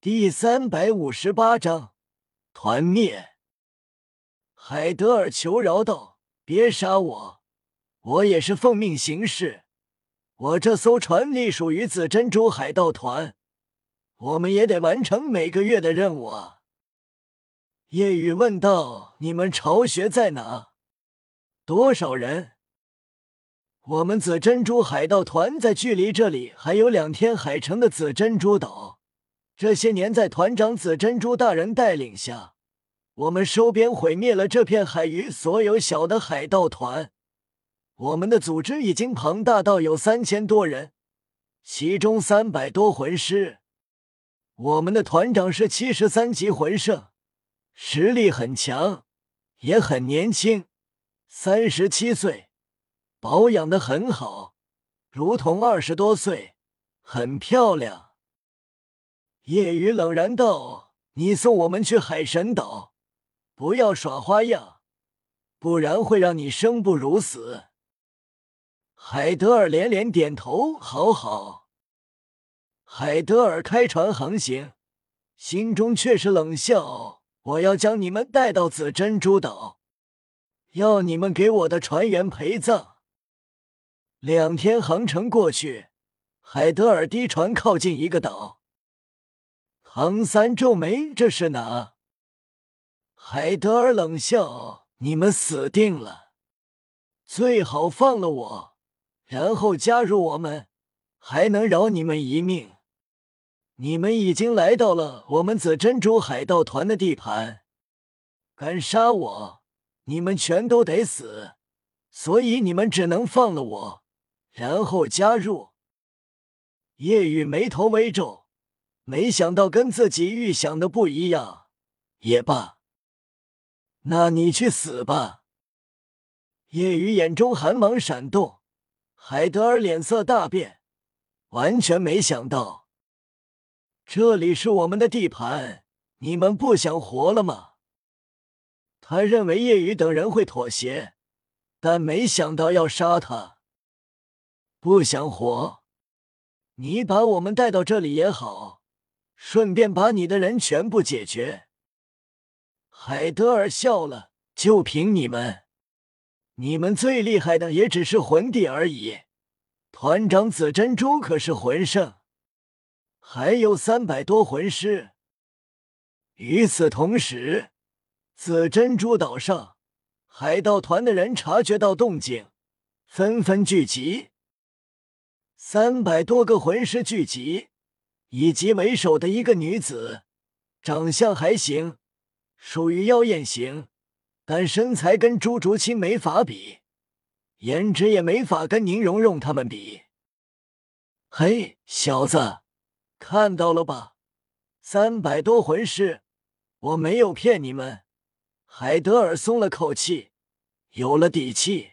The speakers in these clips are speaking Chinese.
第三百五十八章团灭。海德尔求饶道：“别杀我，我也是奉命行事。我这艘船隶属于紫珍珠海盗团，我们也得完成每个月的任务啊。”夜雨问道：“你们巢穴在哪？多少人？”我们紫珍珠海盗团在距离这里还有两天海城的紫珍珠岛。这些年，在团长紫珍珠大人带领下，我们收编毁灭了这片海域所有小的海盗团。我们的组织已经庞大到有三千多人，其中三百多魂师。我们的团长是七十三级魂圣，实力很强，也很年轻，三十七岁。保养的很好，如同二十多岁，很漂亮。夜雨冷然道：“你送我们去海神岛，不要耍花样，不然会让你生不如死。”海德尔连连点头：“好好。”海德尔开船航行，心中却是冷笑：“我要将你们带到紫珍珠岛，要你们给我的船员陪葬。”两天航程过去，海德尔低船靠近一个岛。唐三皱眉：“这是哪？”海德尔冷笑：“你们死定了！最好放了我，然后加入我们，还能饶你们一命。你们已经来到了我们紫珍珠海盗团的地盘，敢杀我，你们全都得死。所以你们只能放了我。”然后加入。夜雨眉头微皱，没想到跟自己预想的不一样。也罢，那你去死吧。叶雨眼中寒芒闪动，海德尔脸色大变，完全没想到，这里是我们的地盘，你们不想活了吗？他认为叶雨等人会妥协，但没想到要杀他。不想活，你把我们带到这里也好，顺便把你的人全部解决。海德尔笑了，就凭你们，你们最厉害的也只是魂帝而已。团长紫珍珠可是魂圣，还有三百多魂师。与此同时，紫珍珠岛上海盗团的人察觉到动静，纷纷聚集。三百多个魂师聚集，以及为首的一个女子，长相还行，属于妖艳型，但身材跟朱竹清没法比，颜值也没法跟宁荣荣他们比。嘿，小子，看到了吧？三百多魂师，我没有骗你们。海德尔松了口气，有了底气。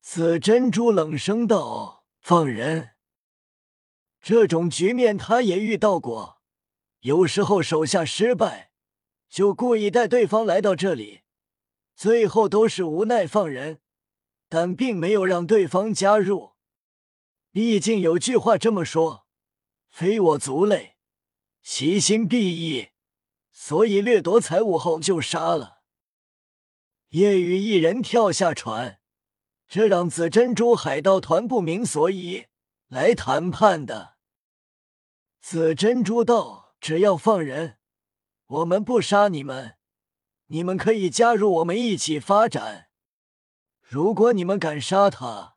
紫珍珠冷声道。放人，这种局面他也遇到过。有时候手下失败，就故意带对方来到这里，最后都是无奈放人，但并没有让对方加入。毕竟有句话这么说：“非我族类，其心必异。”所以掠夺财物后就杀了。夜雨一人跳下船。这让紫珍珠海盗团不明所以，来谈判的。紫珍珠道：“只要放人，我们不杀你们，你们可以加入我们一起发展。如果你们敢杀他，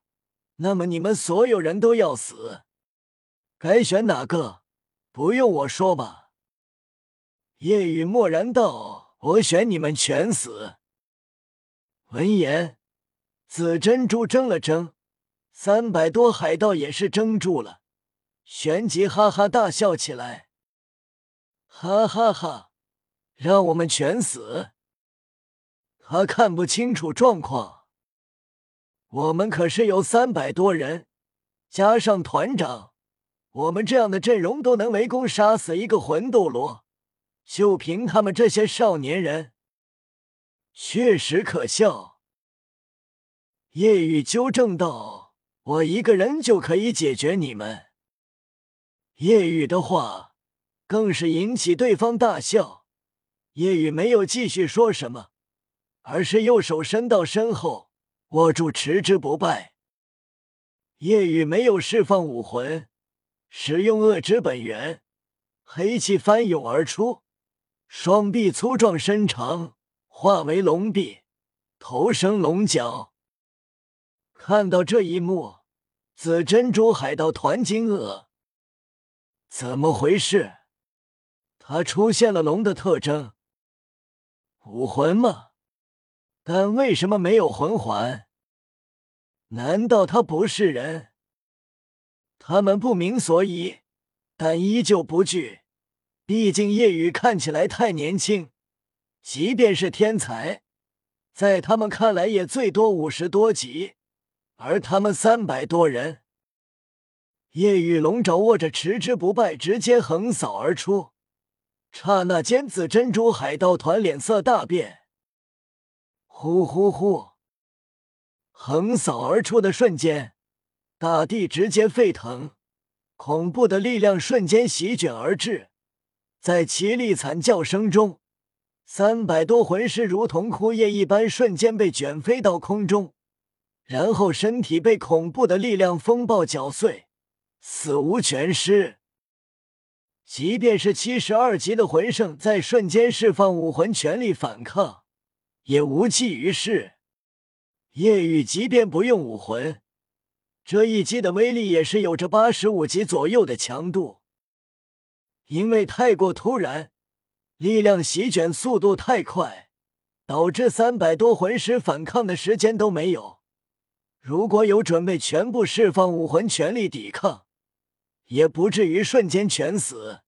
那么你们所有人都要死。该选哪个？不用我说吧。”夜雨默然道：“我选你们全死。”闻言。紫珍珠怔了怔，三百多海盗也是怔住了，旋即哈哈大笑起来，哈哈哈！让我们全死？他看不清楚状况。我们可是有三百多人，加上团长，我们这样的阵容都能围攻杀死一个魂斗罗，就凭他们这些少年人，确实可笑。夜雨纠正道：“我一个人就可以解决你们。”叶雨的话更是引起对方大笑。叶雨没有继续说什么，而是右手伸到身后，握住持之不败。叶雨没有释放武魂，使用恶之本源，黑气翻涌而出，双臂粗壮伸长，化为龙臂，头生龙角。看到这一幕，紫珍珠海盗团惊愕：怎么回事？他出现了龙的特征，武魂吗？但为什么没有魂环？难道他不是人？他们不明所以，但依旧不惧。毕竟夜雨看起来太年轻，即便是天才，在他们看来也最多五十多级，而他们三百多人。夜雨龙爪握着持之不败，直接横扫而出。刹那间，紫珍珠海盗团脸色大变，呼呼呼！横扫而出的瞬间，大地直接沸腾，恐怖的力量瞬间席卷而至。在凄厉惨叫声中，三百多魂师如同枯叶一般，瞬间被卷飞到空中，然后身体被恐怖的力量风暴搅碎，死无全尸。即便是七十二级的魂圣，在瞬间释放武魂全力反抗，也无济于事。叶雨即便不用武魂，这一击的威力也是有着八十五级左右的强度。因为太过突然，力量席卷速度太快，导致三百多魂师反抗的时间都没有。如果有准备全部释放武魂全力抵抗，也不至于瞬间全死。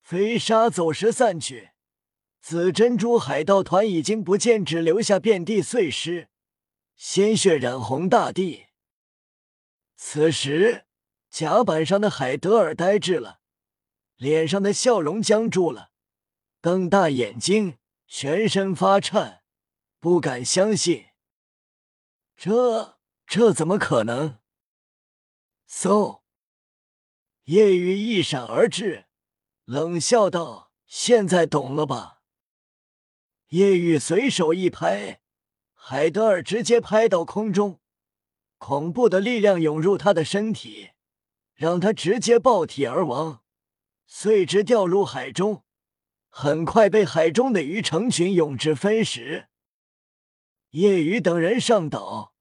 飞沙走石散去，紫珍珠海盗团已经不见，只留下遍地碎尸。鲜血染红大地。此时，甲板上的海德尔呆滞了，脸上的笑容僵住了，瞪大眼睛，全身发颤，不敢相信。这这怎么可能？嗖！夜雨一闪而至，冷笑道：“现在懂了吧？”夜雨随手一拍。海德尔直接拍到空中，恐怖的力量涌入他的身体，让他直接爆体而亡，碎肢掉入海中，很快被海中的鱼成群涌至分食。叶雨等人上岛，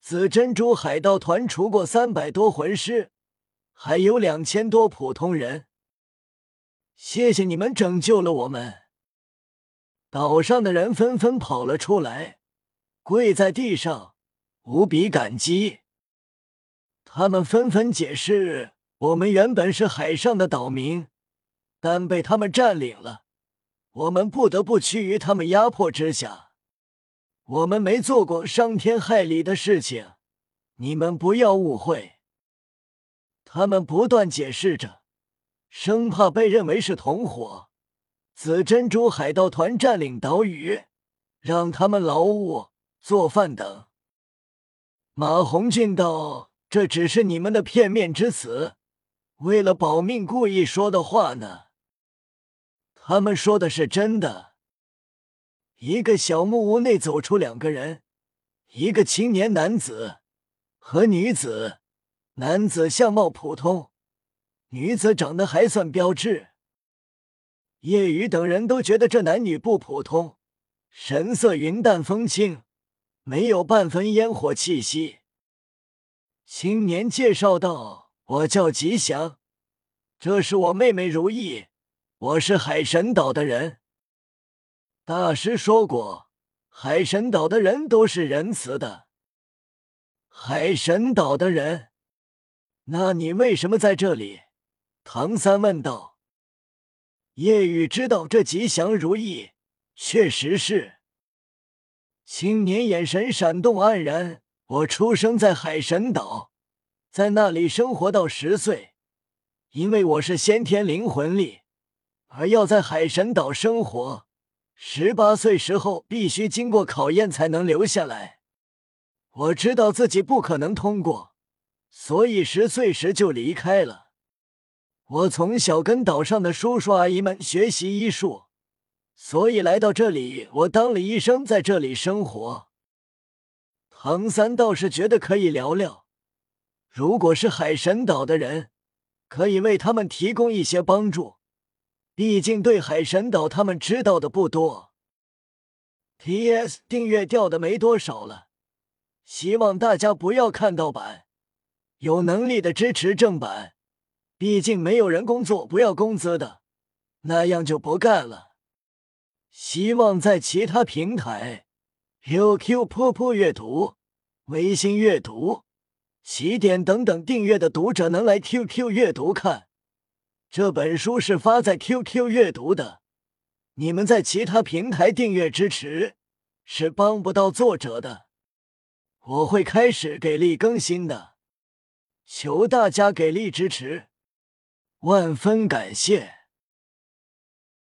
紫珍珠海盗团除过三百多魂师，还有两千多普通人。谢谢你们拯救了我们！岛上的人纷纷跑了出来。跪在地上，无比感激。他们纷纷解释：“我们原本是海上的岛民，但被他们占领了，我们不得不屈于他们压迫之下。我们没做过伤天害理的事情，你们不要误会。”他们不断解释着，生怕被认为是同伙。紫珍珠海盗团占领岛屿，让他们劳务。做饭等。马红俊道：“这只是你们的片面之词，为了保命故意说的话呢。他们说的是真的。”一个小木屋内走出两个人，一个青年男子和女子。男子相貌普通，女子长得还算标致。叶雨等人都觉得这男女不普通，神色云淡风轻。没有半分烟火气息。青年介绍道：“我叫吉祥，这是我妹妹如意，我是海神岛的人。大师说过，海神岛的人都是仁慈的。海神岛的人，那你为什么在这里？”唐三问道。叶雨知道这吉祥如意确实是。青年眼神闪动黯然。我出生在海神岛，在那里生活到十岁。因为我是先天灵魂力，而要在海神岛生活，十八岁时候必须经过考验才能留下来。我知道自己不可能通过，所以十岁时就离开了。我从小跟岛上的叔叔阿姨们学习医术，所以来到这里，我当了医生，在这里生活。唐三倒是觉得可以聊聊，如果是海神岛的人，可以为他们提供一些帮助。毕竟对海神岛他们知道的不多。P.S. 订阅掉的没多少了，希望大家不要看盗版，有能力的支持正版。毕竟没有人工作不要工资的，那样就不干了。希望在其他平台，QQ、噗噗阅读、微信阅读、起点等等订阅的读者能来 QQ 阅读看。这本书是发在 QQ 阅读的，你们在其他平台订阅支持是帮不到作者的。我会开始给力更新的，求大家给力支持。万分感谢。